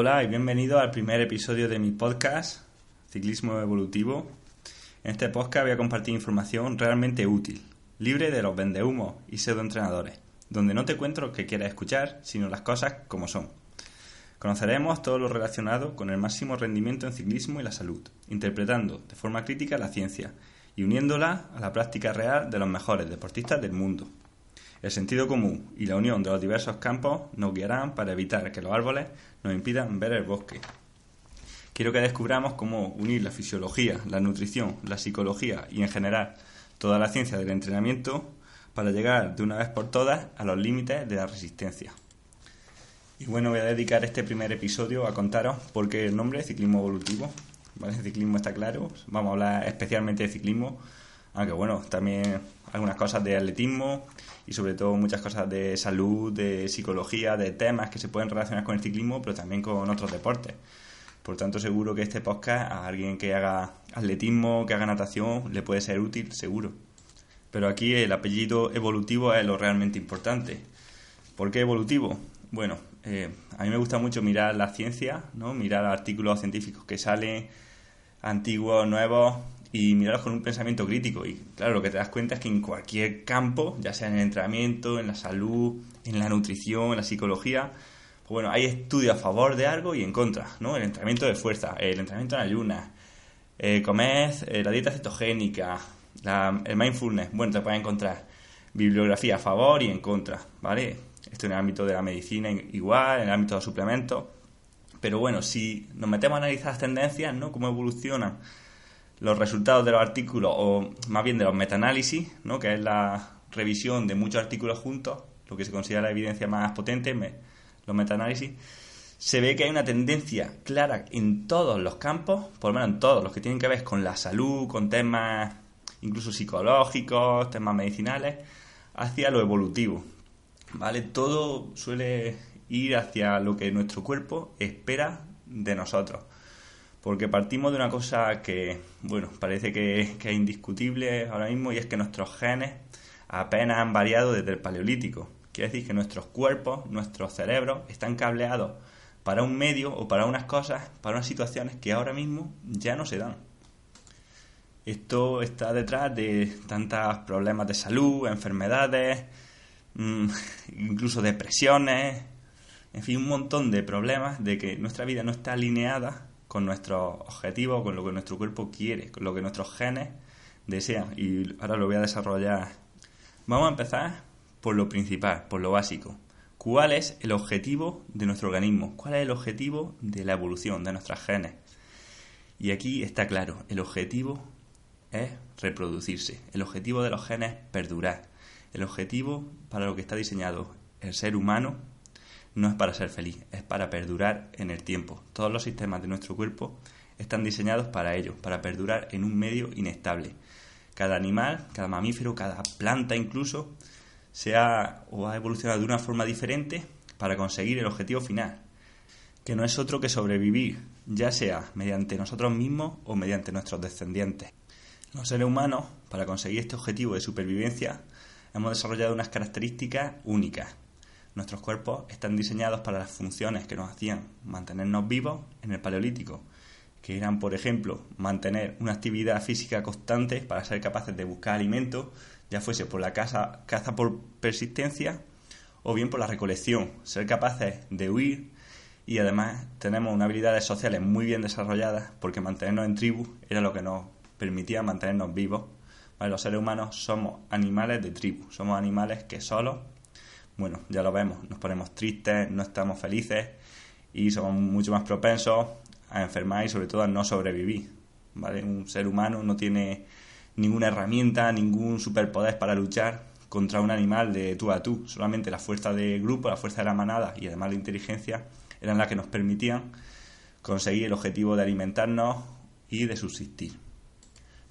Hola y bienvenido al primer episodio de mi podcast, Ciclismo Evolutivo. En este podcast voy a compartir información realmente útil, libre de los vendehumos y pseudoentrenadores, donde no te cuento lo que quieras escuchar, sino las cosas como son. Conoceremos todo lo relacionado con el máximo rendimiento en ciclismo y la salud, interpretando de forma crítica la ciencia y uniéndola a la práctica real de los mejores deportistas del mundo. El sentido común y la unión de los diversos campos nos guiarán para evitar que los árboles nos impidan ver el bosque. Quiero que descubramos cómo unir la fisiología, la nutrición, la psicología y en general toda la ciencia del entrenamiento para llegar de una vez por todas a los límites de la resistencia. Y bueno, voy a dedicar este primer episodio a contaros por qué el nombre ciclismo evolutivo. ¿Vale? El ciclismo está claro, vamos a hablar especialmente de ciclismo, aunque bueno, también algunas cosas de atletismo y sobre todo muchas cosas de salud, de psicología, de temas que se pueden relacionar con el ciclismo, pero también con otros deportes. Por tanto, seguro que este podcast a alguien que haga atletismo, que haga natación, le puede ser útil, seguro. Pero aquí el apellido evolutivo es lo realmente importante. ¿Por qué evolutivo? Bueno, eh, a mí me gusta mucho mirar la ciencia, ¿no? mirar artículos científicos que salen, antiguos, nuevos, y mirarlos con un pensamiento crítico. Y claro, lo que te das cuenta es que en cualquier campo, ya sea en el entrenamiento, en la salud, en la nutrición, en la psicología, pues bueno, hay estudios a favor de algo y en contra, ¿no? El entrenamiento de fuerza, el entrenamiento en ayunas, eh, comer, eh, la dieta cetogénica, el mindfulness, bueno, te puedes encontrar bibliografía a favor y en contra, ¿vale? Esto en el ámbito de la medicina igual, en el ámbito de los suplementos. Pero bueno, si nos metemos a analizar las tendencias, ¿no? Cómo evolucionan los resultados de los artículos, o más bien de los metaanálisis, ¿no? que es la revisión de muchos artículos juntos, lo que se considera la evidencia más potente, los metaanálisis, se ve que hay una tendencia clara en todos los campos, por lo menos en todos los que tienen que ver con la salud, con temas incluso psicológicos, temas medicinales, hacia lo evolutivo. ¿Vale? Todo suele ir hacia lo que nuestro cuerpo espera de nosotros porque partimos de una cosa que, bueno, parece que, es indiscutible ahora mismo y es que nuestros genes apenas han variado desde el paleolítico. Quiere decir que nuestros cuerpos, nuestros cerebros están cableados para un medio o para unas cosas, para unas situaciones que ahora mismo ya no se dan. Esto está detrás de tantos problemas de salud, enfermedades, mm, incluso depresiones, en fin, un montón de problemas de que nuestra vida no está alineada con nuestros objetivos, con lo que nuestro cuerpo quiere, con lo que nuestros genes desean. Y ahora lo voy a desarrollar. Vamos a empezar por lo principal, por lo básico. ¿Cuál es el objetivo de nuestro organismo? ¿Cuál es el objetivo de la evolución de nuestros genes? Y aquí está claro, el objetivo es reproducirse. El objetivo de los genes es perdurar. El objetivo para lo que está diseñado el ser humano no es para ser feliz, es para perdurar en el tiempo. Todos los sistemas de nuestro cuerpo están diseñados para ello, para perdurar en un medio inestable. Cada animal, cada mamífero, cada planta incluso, se ha o ha evolucionado de una forma diferente para conseguir el objetivo final, que no es otro que sobrevivir, ya sea mediante nosotros mismos o mediante nuestros descendientes. Los seres humanos, para conseguir este objetivo de supervivencia, hemos desarrollado unas características únicas, Nuestros cuerpos están diseñados para las funciones que nos hacían mantenernos vivos en el Paleolítico, que eran, por ejemplo, mantener una actividad física constante para ser capaces de buscar alimento, ya fuese por la caza, caza por persistencia o bien por la recolección, ser capaces de huir y además tenemos unas habilidades sociales muy bien desarrolladas porque mantenernos en tribu era lo que nos permitía mantenernos vivos. Los seres humanos somos animales de tribu, somos animales que solos bueno, ya lo vemos, nos ponemos tristes, no estamos felices y somos mucho más propensos a enfermar y sobre todo a no sobrevivir. ¿vale? Un ser humano no tiene ninguna herramienta, ningún superpoder para luchar contra un animal de tú a tú. Solamente la fuerza de grupo, la fuerza de la manada y además la inteligencia eran las que nos permitían conseguir el objetivo de alimentarnos y de subsistir.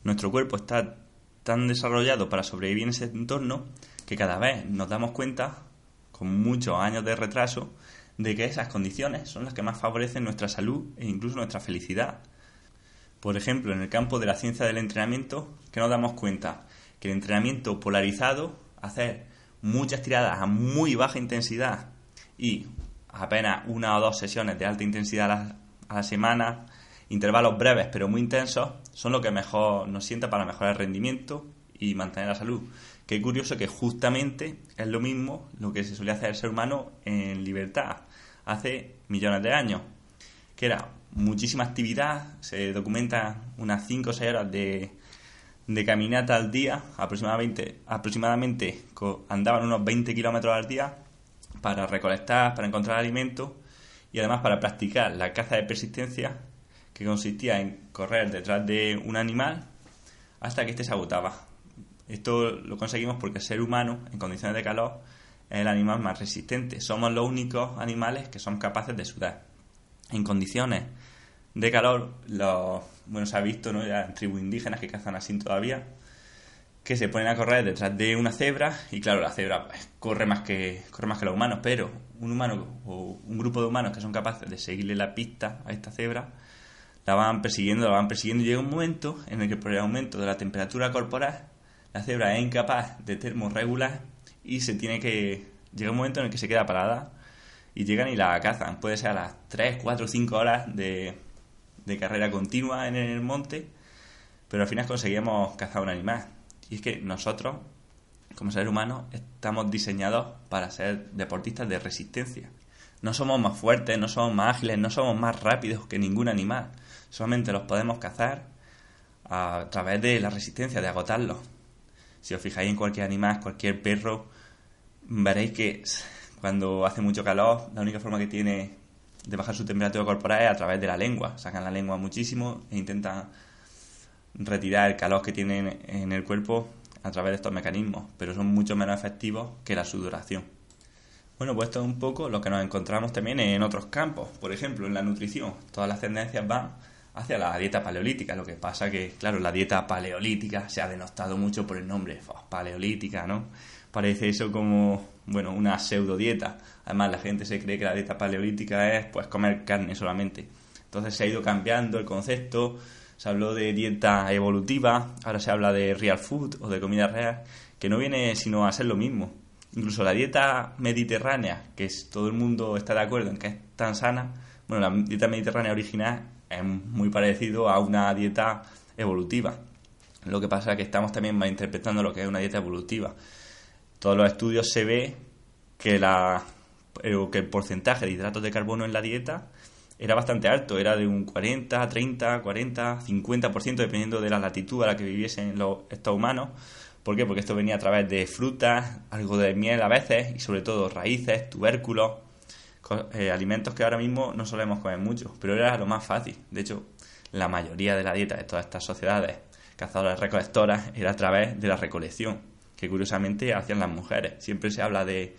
Nuestro cuerpo está tan desarrollado para sobrevivir en ese entorno que cada vez nos damos cuenta con muchos años de retraso, de que esas condiciones son las que más favorecen nuestra salud e incluso nuestra felicidad. Por ejemplo, en el campo de la ciencia del entrenamiento, que nos damos cuenta que el entrenamiento polarizado, hacer muchas tiradas a muy baja intensidad y apenas una o dos sesiones de alta intensidad a la, a la semana, intervalos breves pero muy intensos, son lo que mejor nos sienta para mejorar el rendimiento y mantener la salud. Qué curioso que justamente es lo mismo lo que se solía hacer el ser humano en libertad hace millones de años, que era muchísima actividad, se documenta unas 5 o 6 horas de, de caminata al día, aproximadamente, aproximadamente andaban unos 20 kilómetros al día para recolectar, para encontrar alimentos y además para practicar la caza de persistencia que consistía en correr detrás de un animal hasta que éste se agotaba. Esto lo conseguimos porque el ser humano, en condiciones de calor, es el animal más resistente. Somos los únicos animales que son capaces de sudar. En condiciones de calor, los, bueno, se ha visto ¿no? ya en tribus indígenas que cazan así todavía, que se ponen a correr detrás de una cebra y claro, la cebra pues, corre más que corre más que los humanos, pero un humano o un grupo de humanos que son capaces de seguirle la pista a esta cebra, la van persiguiendo, la van persiguiendo y llega un momento en el que por el aumento de la temperatura corporal la cebra es incapaz de termorregular y se tiene que. Llega un momento en el que se queda parada y llegan y la cazan. Puede ser a las 3, 4, 5 horas de, carrera continua en el monte, pero al final conseguimos cazar un animal. Y es que nosotros, como seres humanos, estamos diseñados para ser deportistas de resistencia. No somos más fuertes, no somos más ágiles, no somos más rápidos que ningún animal. Solamente los podemos cazar a través de la resistencia, de agotarlos. Si os fijáis en cualquier animal, cualquier perro, veréis que cuando hace mucho calor, la única forma que tiene de bajar su temperatura corporal es a través de la lengua. Sacan la lengua muchísimo e intentan retirar el calor que tienen en el cuerpo a través de estos mecanismos, pero son mucho menos efectivos que la sudoración. Bueno, pues esto es un poco lo que nos encontramos también en otros campos. Por ejemplo, en la nutrición, todas las tendencias van hacia la dieta paleolítica. Lo que pasa que, claro, la dieta paleolítica se ha denostado mucho por el nombre, paleolítica, ¿no? Parece eso como, bueno, una pseudo dieta. Además, la gente se cree que la dieta paleolítica es, pues, comer carne solamente. Entonces se ha ido cambiando el concepto, se habló de dieta evolutiva, ahora se habla de real food o de comida real, que no viene sino a ser lo mismo. Incluso la dieta mediterránea, que es, todo el mundo está de acuerdo en que es tan sana, bueno, la dieta mediterránea original es muy parecido a una dieta evolutiva. Lo que pasa es que estamos también malinterpretando lo que es una dieta evolutiva. Todos los estudios se ve que, la, eh, que el porcentaje de hidratos de carbono en la dieta era bastante alto, era de un 40, 30, 40, 50%, dependiendo de la latitud a la que viviesen los, estos humanos. ¿Por qué? Porque esto venía a través de frutas, algo de miel a veces, y sobre todo raíces, tubérculos, eh, alimentos que ahora mismo no solemos comer mucho, pero era lo más fácil. De hecho, la mayoría de la dieta de todas estas sociedades cazadoras recolectoras era a través de la recolección, que curiosamente hacían las mujeres. Siempre se habla de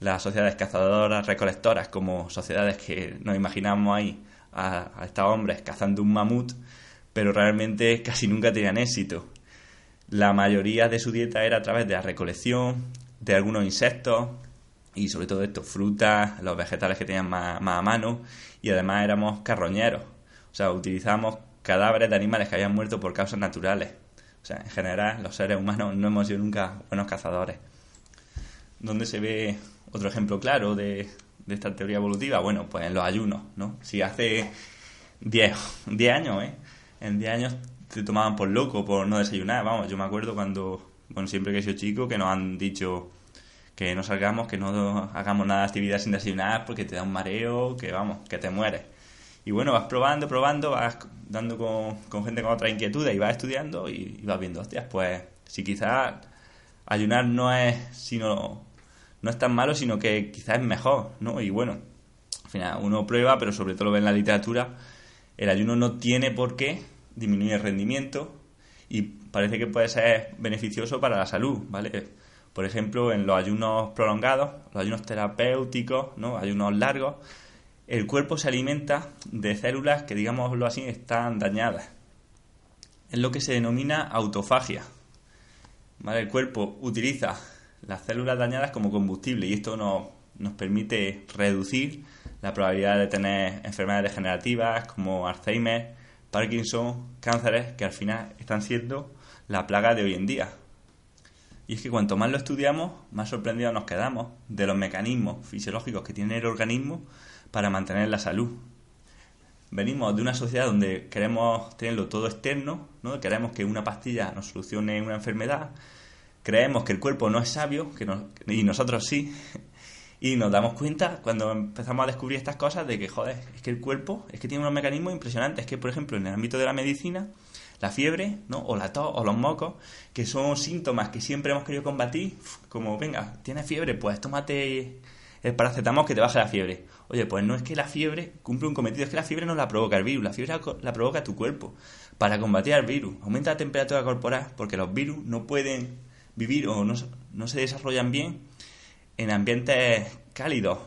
las sociedades cazadoras recolectoras como sociedades que nos imaginamos ahí a, a estos hombres cazando un mamut, pero realmente casi nunca tenían éxito. La mayoría de su dieta era a través de la recolección, de algunos insectos, y sobre todo esto, frutas, los vegetales que tenían más, a mano y además éramos carroñeros, o sea, utilizábamos cadáveres de animales que habían muerto por causas naturales. O sea, en general los seres humanos no hemos sido nunca buenos cazadores. ¿Dónde se ve otro ejemplo claro de, de esta teoría evolutiva? Bueno, pues en los ayunos, ¿no? Si hace 10, 10 años, ¿eh? En 10 años te tomaban por loco por no desayunar, vamos, yo me acuerdo cuando, bueno, siempre que he sido chico, que nos han dicho que no salgamos, que no hagamos nada de actividad sin desayunar porque te da un mareo, que vamos, que te mueres. Y bueno, vas probando, probando, vas dando con, gente con otras inquietudes y vas estudiando y, vas viendo, hostias, pues si quizás ayunar no es sino no es tan malo, sino que quizás es mejor, ¿no? Y bueno, al final uno prueba, pero sobre todo lo ve en la literatura, el ayuno no tiene por qué disminuir el rendimiento y parece que puede ser beneficioso para la salud, ¿vale? Por ejemplo, en los ayunos prolongados, los ayunos terapéuticos, ¿no? ayunos largos, el cuerpo se alimenta de células que, digámoslo así, están dañadas. Es lo que se denomina autofagia. El cuerpo utiliza las células dañadas como combustible y esto nos permite reducir la probabilidad de tener enfermedades degenerativas como Alzheimer, Parkinson, cánceres, que al final están siendo la plaga de hoy en día. Y es que cuanto más lo estudiamos, más sorprendidos nos quedamos de los mecanismos fisiológicos que tiene el organismo para mantener la salud. Venimos de una sociedad donde queremos tenerlo todo externo, ¿no? queremos que una pastilla nos solucione una enfermedad, creemos que el cuerpo no es sabio, que y nosotros sí, y nos damos cuenta cuando empezamos a descubrir estas cosas de que, joder, es que el cuerpo es que tiene unos mecanismos impresionantes. Es que, por ejemplo, en el ámbito de la medicina, la fiebre, ¿no? O la tos, o los mocos, que son síntomas que siempre hemos querido combatir, como, venga, tienes fiebre, pues tómate el paracetamol que te baje la fiebre. Oye, pues no es que la fiebre cumple un cometido, es que la fiebre no la provoca el virus, la fiebre la provoca tu cuerpo. Para combatir al virus, aumenta la temperatura corporal, porque los virus no pueden vivir o no, no se desarrollan bien en ambientes cálidos.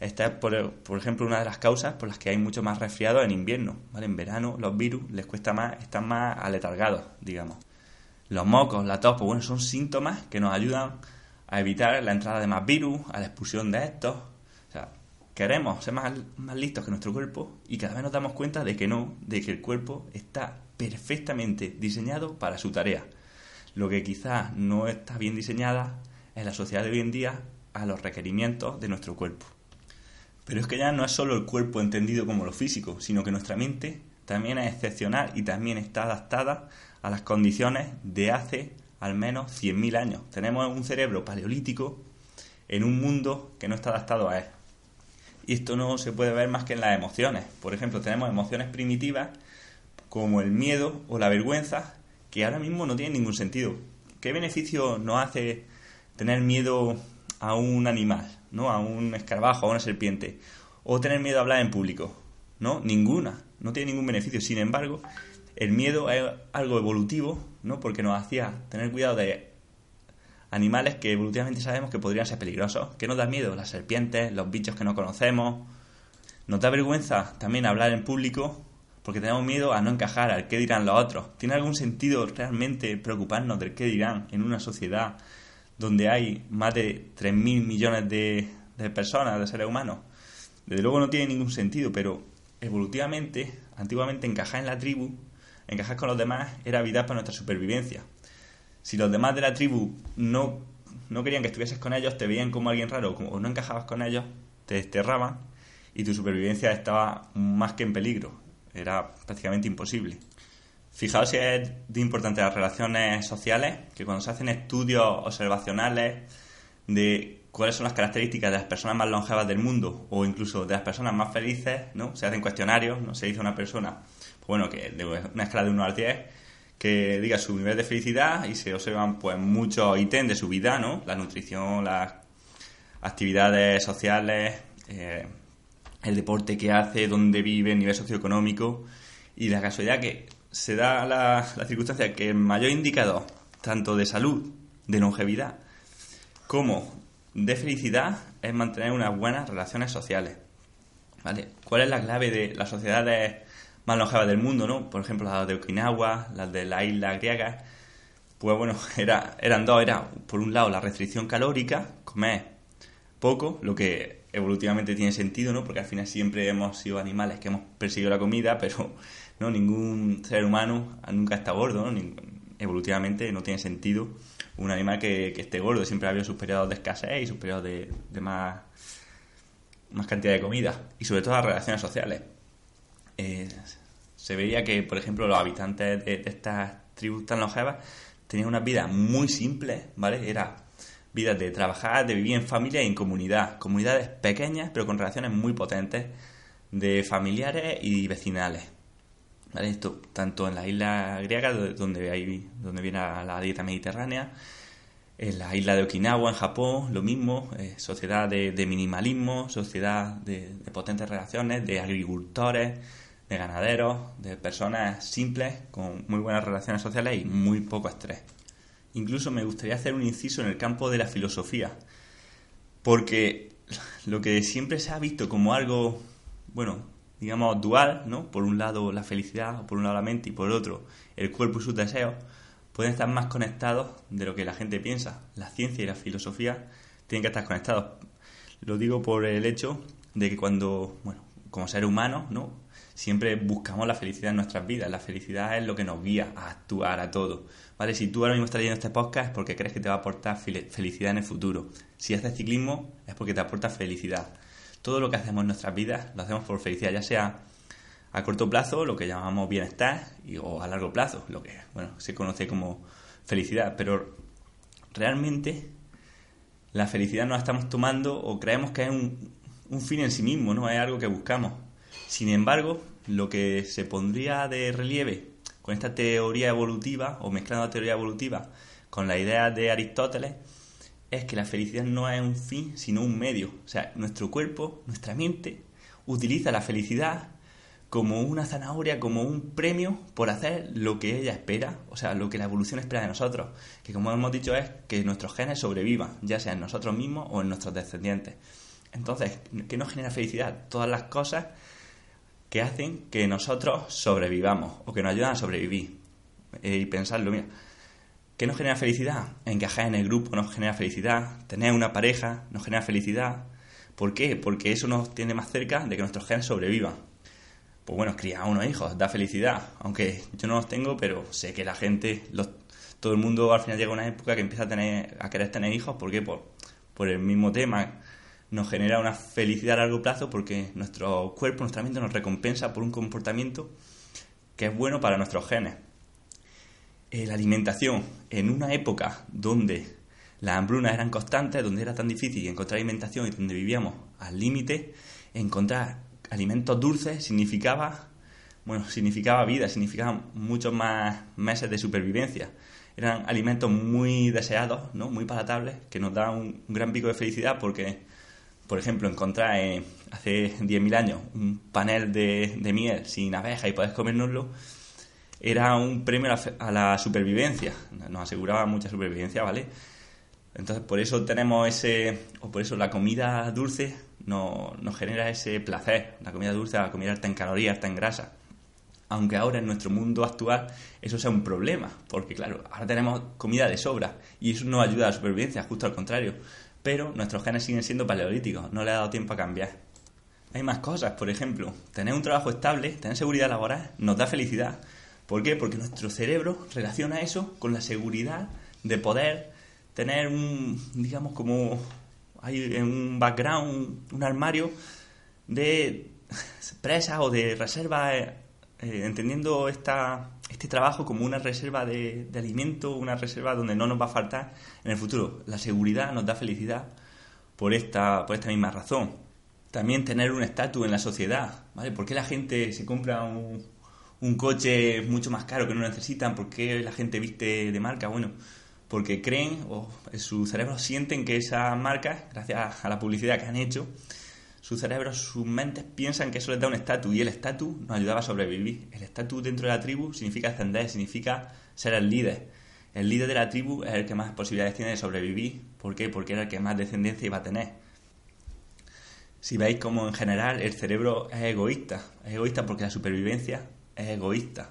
Esta es, por, ejemplo, una de las causas por las que hay mucho más resfriados en invierno. En verano los virus les cuesta más, están más aletargados, digamos. Los mocos, la tos, pues bueno, son síntomas que nos ayudan a evitar la entrada de más virus, a la expulsión de estos. O sea, queremos ser más, más listos que nuestro cuerpo y cada vez nos damos cuenta de que no, de que el cuerpo está perfectamente diseñado para su tarea. Lo que quizás no está bien diseñada en la sociedad de hoy en día a los requerimientos de nuestro cuerpo. Pero es que ya no es solo el cuerpo entendido como lo físico, sino que nuestra mente también es excepcional y también está adaptada a las condiciones de hace al menos 100.000 años. Tenemos un cerebro paleolítico en un mundo que no está adaptado a él. Y esto no se puede ver más que en las emociones. Por ejemplo, tenemos emociones primitivas como el miedo o la vergüenza que ahora mismo no tienen ningún sentido. ¿Qué beneficio nos hace tener miedo a un animal, ¿no? A un escarabajo, a una serpiente. O tener miedo a hablar en público. ¿No? Ninguna. No tiene ningún beneficio. Sin embargo, el miedo es algo evolutivo, ¿no? Porque nos hacía tener cuidado de animales que evolutivamente sabemos que podrían ser peligrosos. ¿Qué nos da miedo? Las serpientes, los bichos que no conocemos. Nos da vergüenza también hablar en público porque tenemos miedo a no encajar, al qué dirán los otros. ¿Tiene algún sentido realmente preocuparnos del qué dirán en una sociedad donde hay más de 3.000 millones de, personas, de seres humanos, desde luego no tiene ningún sentido, pero evolutivamente, antiguamente encajar en la tribu, encajar con los demás, era vital para nuestra supervivencia. Si los demás de la tribu no, no querían que estuvieses con ellos, te veían como alguien raro o no encajabas con ellos, te desterraban y tu supervivencia estaba más que en peligro. Era prácticamente imposible. Fijaos si es de importante las relaciones sociales, que cuando se hacen estudios observacionales de cuáles son las características de las personas más longevas del mundo o incluso de las personas más felices, ¿no? Se hacen cuestionarios, ¿no? Se dice a una persona, pues bueno, que de una escala de 1 al 10, que diga su nivel de felicidad y se observan pues muchos ítems de su vida, ¿no? La nutrición, las actividades sociales, eh, el deporte que hace, dónde vive, el nivel socioeconómico y la casualidad que se da la, circunstancia que el mayor indicador, tanto de salud, de longevidad, como de felicidad, es mantener unas buenas relaciones sociales. ¿Vale? ¿Cuál es la clave de las sociedades más longevas del mundo, no? Por ejemplo, las de Okinawa, las de la isla griega. Pues bueno, era, eran dos. Era, por un lado, la restricción calórica, comer poco, lo que evolutivamente tiene sentido, ¿no? Porque al final siempre hemos sido animales que hemos perseguido la comida, pero no ningún ser humano nunca está gordo, evolutivamente no tiene sentido un animal que, esté gordo, siempre ha habido sus periodos de escasez y sus periodos de, más, cantidad de comida y sobre todo las relaciones sociales. Eh, se veía que, por ejemplo, los habitantes de, estas tribus tan longevas tenían una vida muy simple, ¿vale? Era vidas de trabajar, de vivir en familia y en comunidad. Comunidades pequeñas, pero con relaciones muy potentes de familiares y vecinales. Esto tanto en la isla griega, donde, hay, donde viene la dieta mediterránea, en la isla de Okinawa, en Japón, lo mismo, eh, sociedad de, minimalismo, sociedad de, potentes relaciones, de agricultores, de ganaderos, de personas simples, con muy buenas relaciones sociales y muy poco estrés. Incluso me gustaría hacer un inciso en el campo de la filosofía, porque lo que siempre se ha visto como algo, bueno, digamos, dual, ¿no? Por un lado la felicidad, por un lado la mente y por otro el cuerpo y sus deseos, pueden estar más conectados de lo que la gente piensa. La ciencia y la filosofía tienen que estar conectados. Lo digo por el hecho de que cuando, bueno, como ser humano, ¿no? siempre buscamos la felicidad en nuestras vidas. La felicidad es lo que nos guía a actuar a todo. ¿Vale? Si tú ahora mismo estás leyendo este podcast es porque crees que te va a aportar felicidad en el futuro. Si haces ciclismo es porque te aporta felicidad. Todo lo que hacemos en nuestras vidas lo hacemos por felicidad, ya sea a corto plazo, lo que llamamos bienestar, o a largo plazo, lo que bueno, se conoce como felicidad. Pero realmente la felicidad nos la estamos tomando o creemos que es un, un fin en sí mismo, no es algo que buscamos. Sin embargo, lo que se pondría de relieve con esta teoría evolutiva, o mezclando la teoría evolutiva con la idea de Aristóteles, es que la felicidad no es un fin, sino un medio. O sea, nuestro cuerpo, nuestra mente, utiliza la felicidad como una zanahoria, como un premio por hacer lo que ella espera, o sea, lo que la evolución espera de nosotros, que como hemos dicho es que nuestros genes sobrevivan, ya sea en nosotros mismos o en nuestros descendientes. Entonces, ¿qué nos genera felicidad? Todas las cosas que hacen que nosotros sobrevivamos o que nos ayudan a sobrevivir. Eh, y pensarlo, mira, ¿qué nos genera felicidad? Encajar en el grupo nos genera felicidad, tener una pareja nos genera felicidad. ¿Por qué? Porque eso nos tiene más cerca de que nuestros genes sobrevivan. Pues bueno, criar unos hijos da felicidad, aunque yo no los tengo, pero sé que la gente, todo el mundo al final llega a una época que empieza a, tener, a querer tener hijos, ¿por qué? Por, por el mismo tema nos genera una felicidad a largo plazo porque nuestro cuerpo, nuestra mente nos recompensa por un comportamiento que es bueno para nuestros genes. Eh, la alimentación, en una época donde las hambrunas eran constantes, donde era tan difícil encontrar alimentación y donde vivíamos al límite, encontrar alimentos dulces significaba, bueno, significaba vida, significaba muchos más meses de supervivencia. Eran alimentos muy deseados, ¿no? muy palatables, que nos dan un gran pico de felicidad porque por ejemplo, encontrar eh, hace 10.000 años un panel de, miel sin abeja y poder comérnoslo, era un premio a la, supervivencia, nos aseguraba mucha supervivencia, ¿vale? Entonces, por eso tenemos ese, o por eso la comida dulce nos, nos genera ese placer, la comida dulce, la comida alta en calorías, alta en grasa. Aunque ahora en nuestro mundo actual eso sea un problema, porque claro, ahora tenemos comida de sobra y eso no ayuda a la supervivencia, justo al contrario pero nuestros genes siguen siendo paleolíticos, no le ha dado tiempo a cambiar. Hay más cosas, por ejemplo, tener un trabajo estable, tener seguridad laboral, nos da felicidad. ¿Por qué? Porque nuestro cerebro relaciona eso con la seguridad de poder tener un, digamos, como hay un background, un armario de presas o de reservas, eh, eh, entendiendo esta, este trabajo como una reserva de, de, alimento, una reserva donde no nos va a faltar en el futuro. La seguridad nos da felicidad por esta, por esta misma razón. También tener un estatus en la sociedad, ¿vale? ¿Por qué la gente se compra un, un coche mucho más caro que no necesitan? ¿Por qué la gente viste de marca? Bueno, porque creen o en su cerebro sienten que esa marca, gracias a la publicidad que han hecho, su cerebro, sus mentes piensan que eso les da un estatus y el estatus nos ayudaba a sobrevivir. El estatus dentro de la tribu significa ascender, significa ser el líder. El líder de la tribu es el que más posibilidades tiene de sobrevivir. ¿Por qué? Porque era el que más descendencia iba a tener. Si veis como en general el cerebro es egoísta, es egoísta porque la supervivencia es egoísta.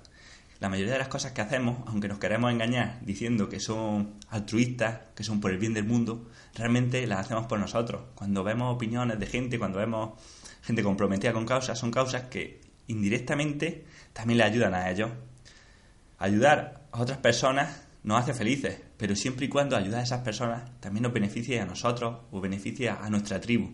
La mayoría de las cosas que hacemos, aunque nos queremos engañar diciendo que son altruistas, que son por el bien del mundo, realmente las hacemos por nosotros. Cuando vemos opiniones de gente, cuando vemos gente comprometida con causas, son causas que indirectamente también le ayudan a ellos. Ayudar a otras personas nos hace felices, pero siempre y cuando ayuda a esas personas también nos beneficie a nosotros o beneficia a nuestra tribu.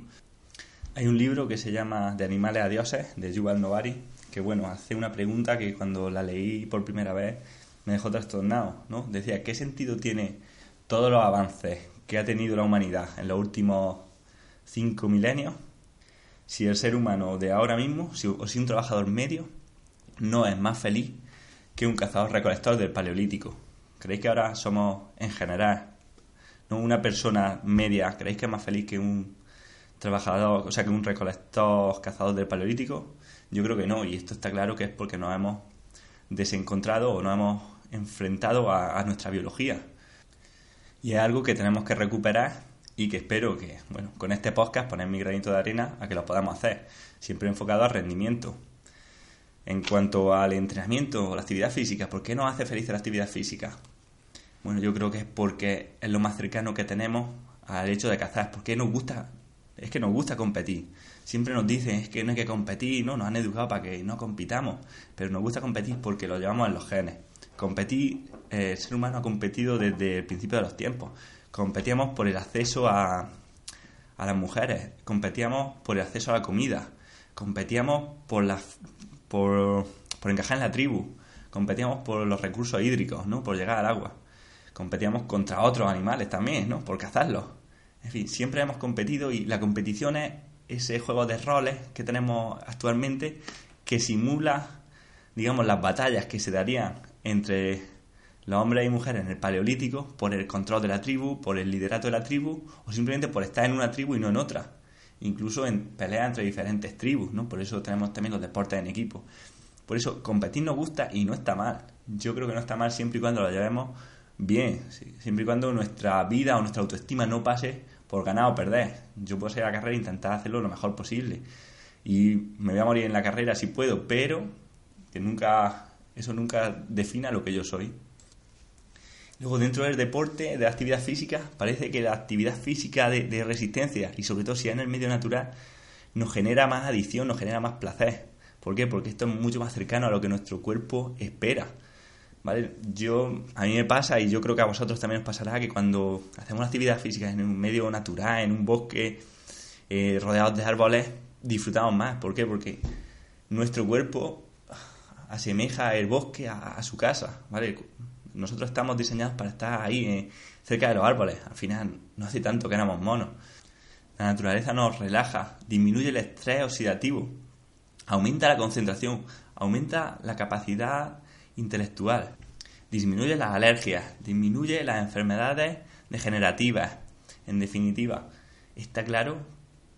Hay un libro que se llama De animales a dioses, de Yuval Novari, que bueno, hace una pregunta que cuando la leí por primera vez me dejó trastornado, ¿no? Decía, ¿qué sentido tiene todos los avances que ha tenido la humanidad en los últimos cinco milenios si el ser humano de ahora mismo, o si un trabajador medio, no es más feliz que un cazador recolector del paleolítico? ¿Creéis que ahora somos, en general, ¿no? una persona media, creéis que es más feliz que un trabajador, o sea, que un recolector cazador del paleolítico? Yo creo que no, y esto está claro que es porque nos hemos desencontrado o nos hemos enfrentado a, nuestra biología. Y es algo que tenemos que recuperar y que espero que, bueno, con este podcast poner mi granito de arena a que lo podamos hacer, siempre enfocado al rendimiento. En cuanto al entrenamiento o la actividad física, ¿por qué nos hace feliz la actividad física? Bueno, yo creo que es porque es lo más cercano que tenemos al hecho de cazar. ¿Por qué nos gusta es que nos gusta competir. Siempre nos dicen, es que no hay que competir, no, nos han educado para que no compitamos, pero nos gusta competir porque lo llevamos en los genes. Competir, eh, el ser humano ha competido desde el principio de los tiempos. Competíamos por el acceso a, a las mujeres, competíamos por el acceso a la comida, competíamos por, la, por, por encajar en la tribu, competíamos por los recursos hídricos, ¿no? Por llegar al agua. Competíamos contra otros animales también, ¿no? Por cazarlos. En fin, siempre hemos competido y la competición es ese juego de roles que tenemos actualmente que simula, digamos, las batallas que se darían entre los hombres y mujeres en el paleolítico por el control de la tribu, por el liderato de la tribu o simplemente por estar en una tribu y no en otra. Incluso en peleas entre diferentes tribus, ¿no? Por eso tenemos también los deportes en equipo. Por eso competir nos gusta y no está mal. Yo creo que no está mal siempre y cuando lo llevemos bien, siempre y cuando nuestra vida o nuestra autoestima no pase por ganar o perder. Yo puedo ser a la carrera e intentar hacerlo lo mejor posible. Y me voy a morir en la carrera si puedo, pero que nunca eso nunca defina lo que yo soy. Luego, dentro del deporte, de la actividad física, parece que la actividad física de, de, resistencia, y sobre todo si es en el medio natural, nos genera más adicción, nos genera más placer. ¿Por qué? Porque esto es mucho más cercano a lo que nuestro cuerpo espera. ¿Vale? Yo, a mí me pasa, y yo creo que a vosotros también os pasará, que cuando hacemos actividad física en un medio natural, en un bosque, eh, rodeados de árboles, disfrutamos más. ¿Por qué? Porque nuestro cuerpo asemeja el bosque a, a su casa, ¿vale? Nosotros estamos diseñados para estar ahí, eh, cerca de los árboles. Al final, no hace tanto que éramos monos. La naturaleza nos relaja, disminuye el estrés oxidativo, aumenta la concentración, aumenta la capacidad intelectual, disminuye las alergias, disminuye las enfermedades degenerativas. En definitiva, está claro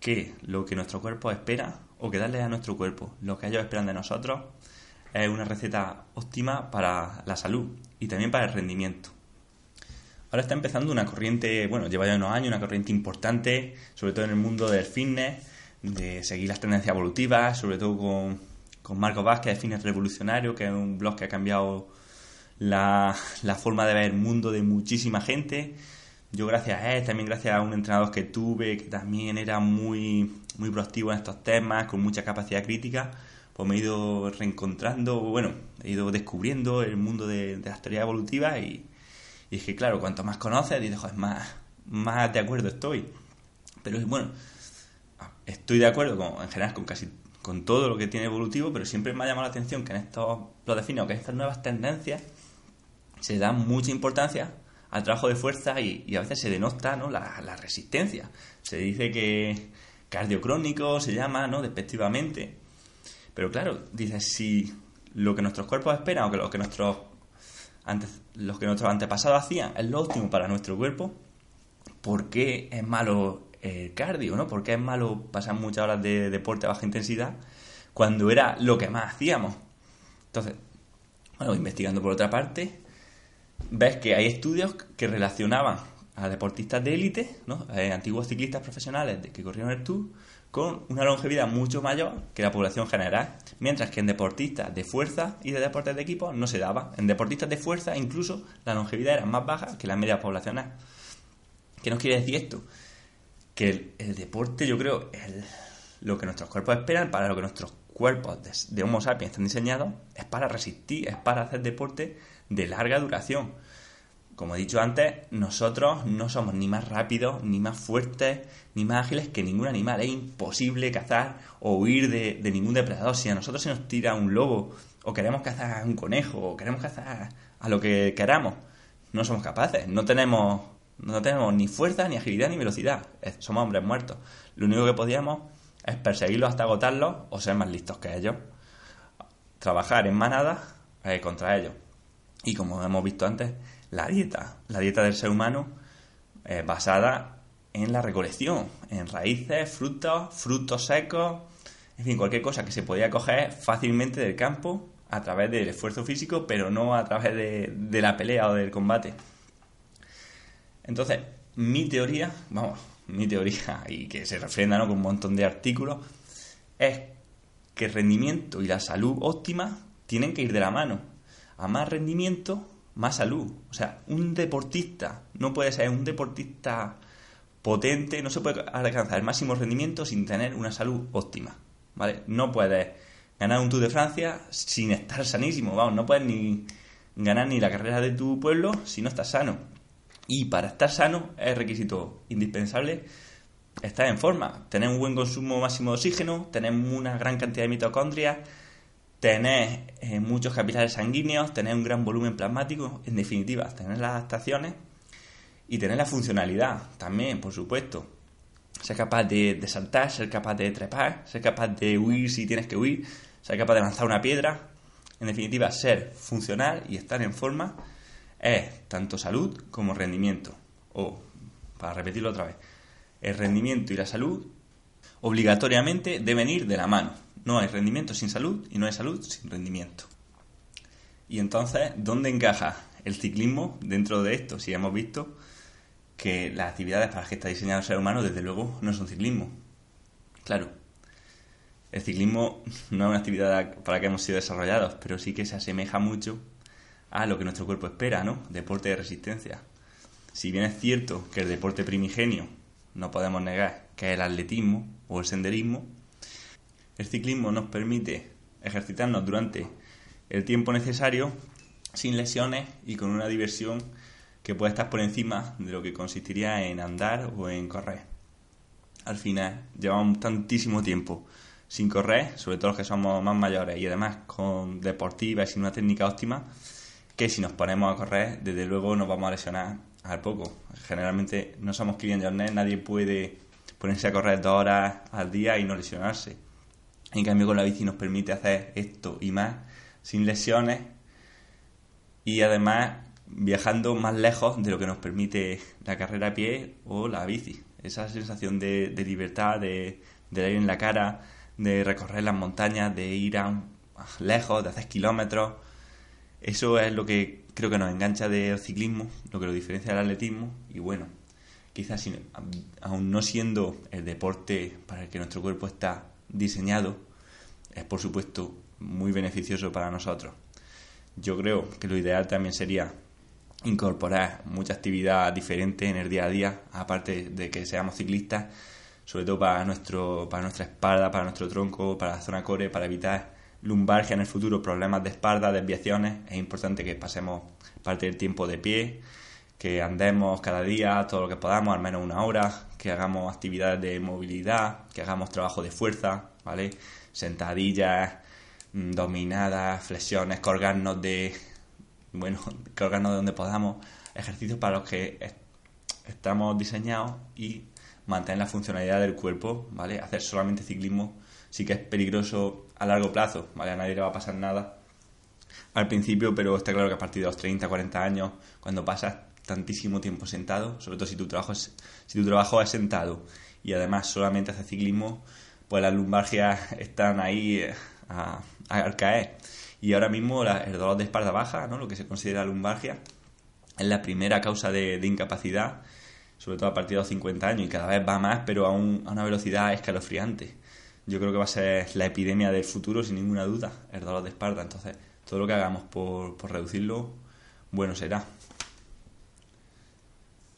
que lo que nuestro cuerpo espera o que darle a nuestro cuerpo lo que ellos esperan de nosotros es una receta óptima para la salud y también para el rendimiento. Ahora está empezando una corriente, bueno, lleva ya unos años, una corriente importante, sobre todo en el mundo del fitness, de seguir las tendencias evolutivas, sobre todo con, con Marco Vázquez de Fitness Revolucionario, que es un blog que ha cambiado la, forma de ver el mundo de muchísima gente. Yo gracias a él, también gracias a un entrenador que tuve, que también era muy, muy proactivo en estos temas, con mucha capacidad crítica, pues me he ido reencontrando, bueno, he ido descubriendo el mundo de, de las teorías evolutivas y, es que, claro, cuanto más conoces, dices, joder, más, más de acuerdo estoy. Pero bueno, estoy de acuerdo en general con casi con todo lo que tiene evolutivo, pero siempre me ha llamado la atención que en estos, lo defino, que estas nuevas tendencias se da mucha importancia al trabajo de fuerza y, a veces se denota ¿no? la, la, resistencia. Se dice que cardiocrónico se llama, ¿no? Despectivamente. Pero claro, dices, si lo que nuestros cuerpos esperan o que lo que nuestros, antes, los que nuestros antepasados hacían es lo óptimo para nuestro cuerpo, ¿por qué es malo el cardio, ¿no? Porque es malo pasar muchas horas de deporte a baja intensidad cuando era lo que más hacíamos. Entonces, bueno, investigando por otra parte, ves que hay estudios que relacionaban a deportistas de élite, ¿no? Antiguos ciclistas profesionales que corrieron el Tour, con una longevidad mucho mayor que la población general, mientras que en deportistas de fuerza y de deportes de equipo no se daba. En deportistas de fuerza incluso la longevidad era más baja que la media poblacional. ¿Qué nos quiere decir esto? Que el, el deporte, yo creo, es lo que nuestros cuerpos esperan, para lo que nuestros cuerpos de, de, Homo sapiens están diseñados, es para resistir, es para hacer deporte de larga duración. Como he dicho antes, nosotros no somos ni más rápidos, ni más fuertes, ni más ágiles que ningún animal. Es imposible cazar o huir de, de ningún depredador. Si a nosotros se nos tira un lobo, o queremos cazar a un conejo, o queremos cazar a lo que queramos, no somos capaces. No tenemos no tenemos ni fuerza, ni agilidad, ni velocidad. Somos hombres muertos. Lo único que podíamos es perseguirlos hasta agotarlos o ser más listos que ellos. Trabajar en manada eh, contra ellos. Y como hemos visto antes, la dieta. La dieta del ser humano es basada en la recolección, en raíces, frutos, frutos secos, en fin, cualquier cosa que se podía coger fácilmente del campo a través del esfuerzo físico, pero no a través de la pelea o del combate. Entonces, mi teoría, vamos, mi teoría, y que se refrenda ¿no? con un montón de artículos, es que el rendimiento y la salud óptima tienen que ir de la mano. A más rendimiento, más salud. O sea, un deportista no puede ser un deportista potente, no se puede alcanzar el máximo rendimiento sin tener una salud óptima, ¿vale? No puedes ganar un Tour de Francia sin estar sanísimo, vamos, no puedes ni ganar ni la carrera de tu pueblo si no estás sano. Y para estar sano es requisito indispensable estar en forma, tener un buen consumo máximo de oxígeno, tener una gran cantidad de mitocondrias, tener eh, muchos capilares sanguíneos, tener un gran volumen plasmático, en definitiva, tener las adaptaciones y tener la funcionalidad también, por supuesto. Ser capaz de, saltar, ser capaz de trepar, ser capaz de huir si tienes que huir, ser capaz de lanzar una piedra. En definitiva, ser funcional y estar en forma es tanto salud como rendimiento. O, para repetirlo otra vez, el rendimiento y la salud obligatoriamente deben ir de la mano. No hay rendimiento sin salud y no hay salud sin rendimiento. Y entonces, ¿dónde encaja el ciclismo dentro de esto? Si hemos visto que las actividades para las que está diseñado el ser humano, desde luego, no son ciclismo. Claro, el ciclismo no es una actividad para la que hemos sido desarrollados, pero sí que se asemeja mucho a lo que nuestro cuerpo espera, ¿no? Deporte de resistencia. Si bien es cierto que el deporte primigenio no podemos negar que es el atletismo o el senderismo, el ciclismo nos permite ejercitarnos durante el tiempo necesario sin lesiones y con una diversión que puede estar por encima de lo que consistiría en andar o en correr. Al final, llevamos tantísimo tiempo sin correr, sobre todo los que somos más mayores y además con deportivas y sin una técnica óptima, que si nos ponemos a correr, desde luego nos vamos a lesionar al poco. Generalmente no somos Kylian Jornet, nadie puede ponerse a correr dos horas al día y no lesionarse. En cambio con la bici nos permite hacer esto y más sin lesiones y además viajando más lejos de lo que nos permite la carrera a pie o la bici. Esa sensación de, libertad, de, de aire en la cara, de recorrer las montañas, de ir a, lejos, de hacer kilómetros. Eso es lo que creo que nos engancha del ciclismo, lo que lo diferencia del atletismo. Y bueno, quizás aún no siendo el deporte para el que nuestro cuerpo está diseñado, es por supuesto muy beneficioso para nosotros. Yo creo que lo ideal también sería incorporar mucha actividad diferente en el día a día, aparte de que seamos ciclistas, sobre todo para, nuestro, para nuestra espalda, para nuestro tronco, para la zona core, para evitar lumbargia en el futuro, problemas de espalda, desviaciones. Es importante que pasemos parte del tiempo de pie, que andemos cada día todo lo que podamos, al menos una hora, que hagamos actividades de movilidad, que hagamos trabajo de fuerza, ¿vale? Sentadillas, mm, dominadas, flexiones, colgarnos de, bueno, colgarnos de donde podamos, ejercicios para los que estamos diseñados y mantener la funcionalidad del cuerpo, ¿vale? Hacer solamente ciclismo sí que es peligroso a largo plazo, ¿vale? A nadie le va a pasar nada al principio, pero está claro que a partir de los 30, 40 años, cuando pasas tantísimo tiempo sentado, sobre todo si tu trabajo es, si tu trabajo es sentado y además solamente haces ciclismo, pues las lumbargias están ahí eh, a, al caer. Y ahora mismo el dolor de espalda baja, ¿no? lo que se considera lumbargia, es la primera causa de, incapacidad, sobre todo a partir de los 50 años, y cada vez va más, pero a, una velocidad escalofriante. Yo creo que va a ser la epidemia del futuro, sin ninguna duda, el dolor de espalda. Entonces, todo lo que hagamos por, por reducirlo, bueno será.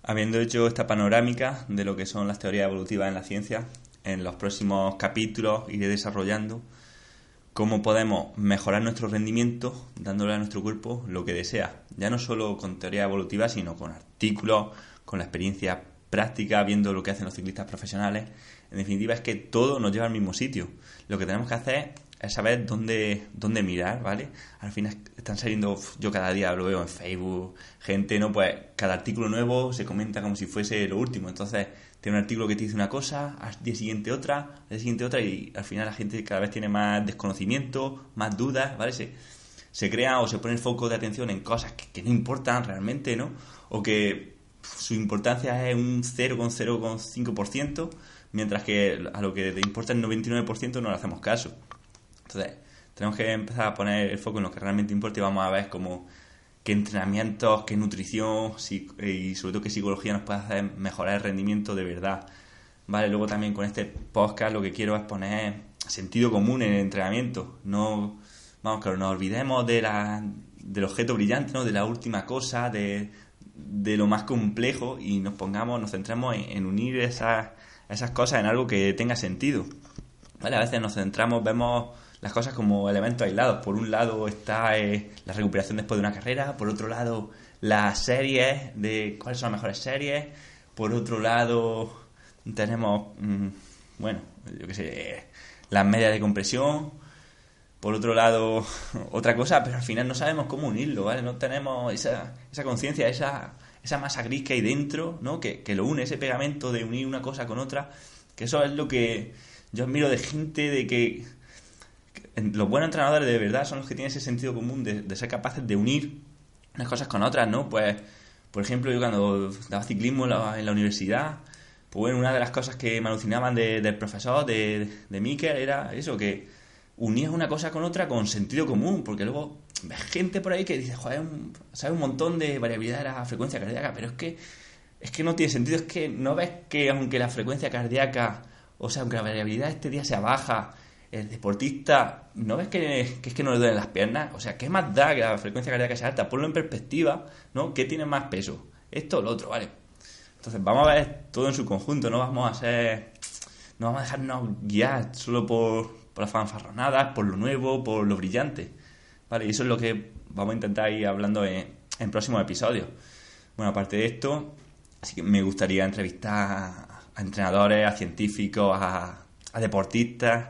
Habiendo hecho esta panorámica de lo que son las teorías evolutivas en la ciencia, en los próximos capítulos iré desarrollando cómo podemos mejorar nuestro rendimiento dándole a nuestro cuerpo lo que desea. Ya no solo con teoría evolutiva, sino con artículos, con la experiencia práctica, viendo lo que hacen los ciclistas profesionales. En definitiva, es que todo nos lleva al mismo sitio. Lo que tenemos que hacer es saber dónde, dónde mirar, ¿vale? Al final están saliendo, yo cada día lo veo en Facebook, gente, ¿no? Pues cada artículo nuevo se comenta como si fuese lo último. Entonces, tiene un artículo que te dice una cosa, al día siguiente otra, al día siguiente otra, y al final la gente cada vez tiene más desconocimiento, más dudas, ¿vale? Se, se crea o se pone el foco de atención en cosas que, no importan realmente, ¿no? O que su importancia es un 0,05%, mientras que a lo que le importa el 99% no le hacemos caso. Entonces, tenemos que empezar a poner el foco en lo que realmente importa y vamos a ver cómo qué entrenamientos, qué nutrición y sobre todo qué psicología nos puede hacer mejorar el rendimiento de verdad. Vale, luego también con este podcast lo que quiero es poner sentido común en el entrenamiento. No, vamos, que nos olvidemos de la, del objeto brillante, ¿no? de la última cosa, de, de lo más complejo y nos pongamos, nos centremos en, unir esas, esas cosas en algo que tenga sentido. ¿Vale? A veces nos centramos, vemos las cosas como elementos aislados. Por un lado está eh, la recuperación después de una carrera, por otro lado las series, de cuáles son las mejores series, por otro lado tenemos, mm, bueno, yo qué sé, las medias de compresión, por otro lado otra cosa, pero al final no sabemos cómo unirlo, ¿vale? No tenemos esa, esa conciencia, esa, esa masa gris que hay dentro, ¿no? Que, que lo une, ese pegamento de unir una cosa con otra, que eso es lo que yo admiro de gente de que los buenos entrenadores de verdad son los que tienen ese sentido común de, ser capaces de unir unas cosas con otras, ¿no? Pues, por ejemplo, yo cuando daba ciclismo en la, universidad, pues bueno, una de las cosas que me alucinaban del profesor, de, de Mikel, era eso, que unías una cosa con otra con sentido común, porque luego ves gente por ahí que dice, joder, sabe un montón de variabilidad de la frecuencia cardíaca, pero es que, es que no tiene sentido, es que no ves que aunque la frecuencia cardíaca, o sea, aunque la variabilidad este día sea baja, el deportista, ¿no ves que, es que no le duelen las piernas? O sea, ¿qué más da que la frecuencia cardíaca sea alta? Ponlo en perspectiva, ¿no? ¿Qué tiene más peso? Esto o lo otro, ¿vale? Entonces, vamos a ver todo en su conjunto, no vamos a ser... No vamos a dejarnos guiar solo por, por las fanfarronadas, por lo nuevo, por lo brillante, ¿vale? Y eso es lo que vamos a intentar ir hablando en, en próximos episodios. Bueno, aparte de esto, así que me gustaría entrevistar a entrenadores, a científicos, a, a deportistas,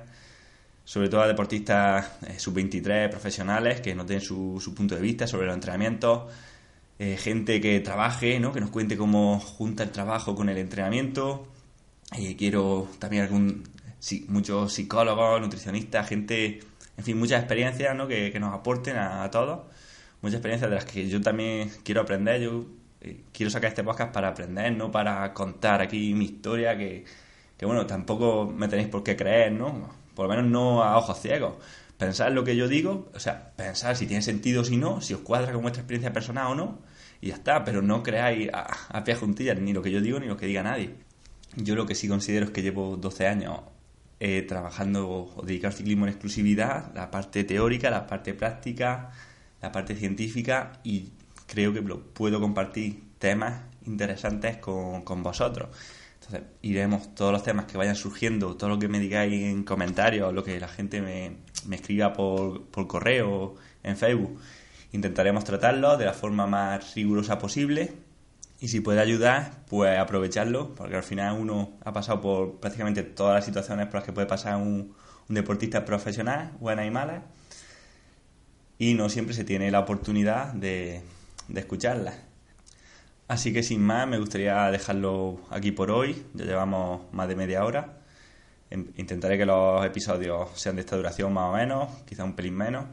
sobre todo a deportistas eh, sub-23 profesionales que nos den su, punto de vista sobre los entrenamientos, eh, gente que trabaje, ¿no? que nos cuente cómo junta el trabajo con el entrenamiento. y quiero también algún sí, muchos psicólogos, nutricionistas, gente, en fin, muchas experiencias ¿no? que, nos aporten a, todos, muchas experiencias de las que yo también quiero aprender. Yo eh, quiero sacar este podcast para aprender, no para contar aquí mi historia, que, que bueno, tampoco me tenéis por qué creer, ¿no? por lo menos no a ojos ciegos. Pensar lo que yo digo, o sea, pensar si tiene sentido o si no, si os cuadra con vuestra experiencia personal o no, y ya está, pero no creáis a, a pie juntillas ni lo que yo digo ni lo que diga nadie. Yo lo que sí considero es que llevo 12 años eh, trabajando o dedicado al ciclismo en exclusividad, la parte teórica, la parte práctica, la parte científica, y creo que puedo compartir temas interesantes con, con vosotros. Entonces, iremos todos los temas que vayan surgiendo, todo lo que me digáis en comentarios, lo que la gente me, escriba por, por correo, en Facebook, intentaremos tratarlo de la forma más rigurosa posible. Y si puede ayudar, pues aprovecharlo, porque al final uno ha pasado por prácticamente todas las situaciones por las que puede pasar un, deportista profesional, buenas y malas, y no siempre se tiene la oportunidad de, de escucharlas. Así que sin más, me gustaría dejarlo aquí por hoy. Ya llevamos más de media hora. Intentaré que los episodios sean de esta duración más o menos, quizá un pelín menos.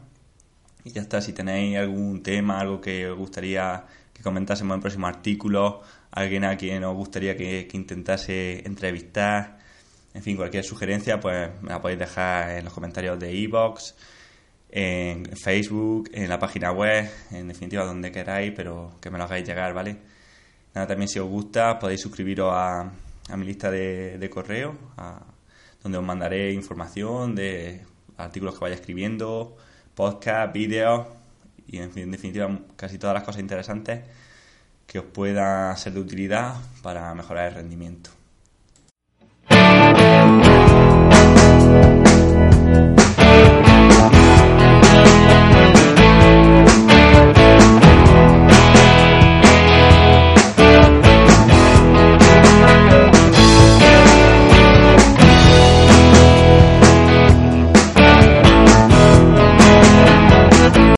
Y ya está, si tenéis algún tema, algo que os gustaría que comentásemos en próximo artículo, alguien a quien os gustaría que, intentase entrevistar, en fin, cualquier sugerencia, pues me la podéis dejar en los comentarios de iVoox, en Facebook, en la página web, en definitiva donde queráis, pero que me lo hagáis llegar, ¿vale? Nada, también si os gusta podéis suscribiros a, a mi lista de, correo, donde os mandaré información de artículos que vaya escribiendo, podcast, vídeos y en, definitiva casi todas las cosas interesantes que os puedan ser de utilidad para mejorar el rendimiento.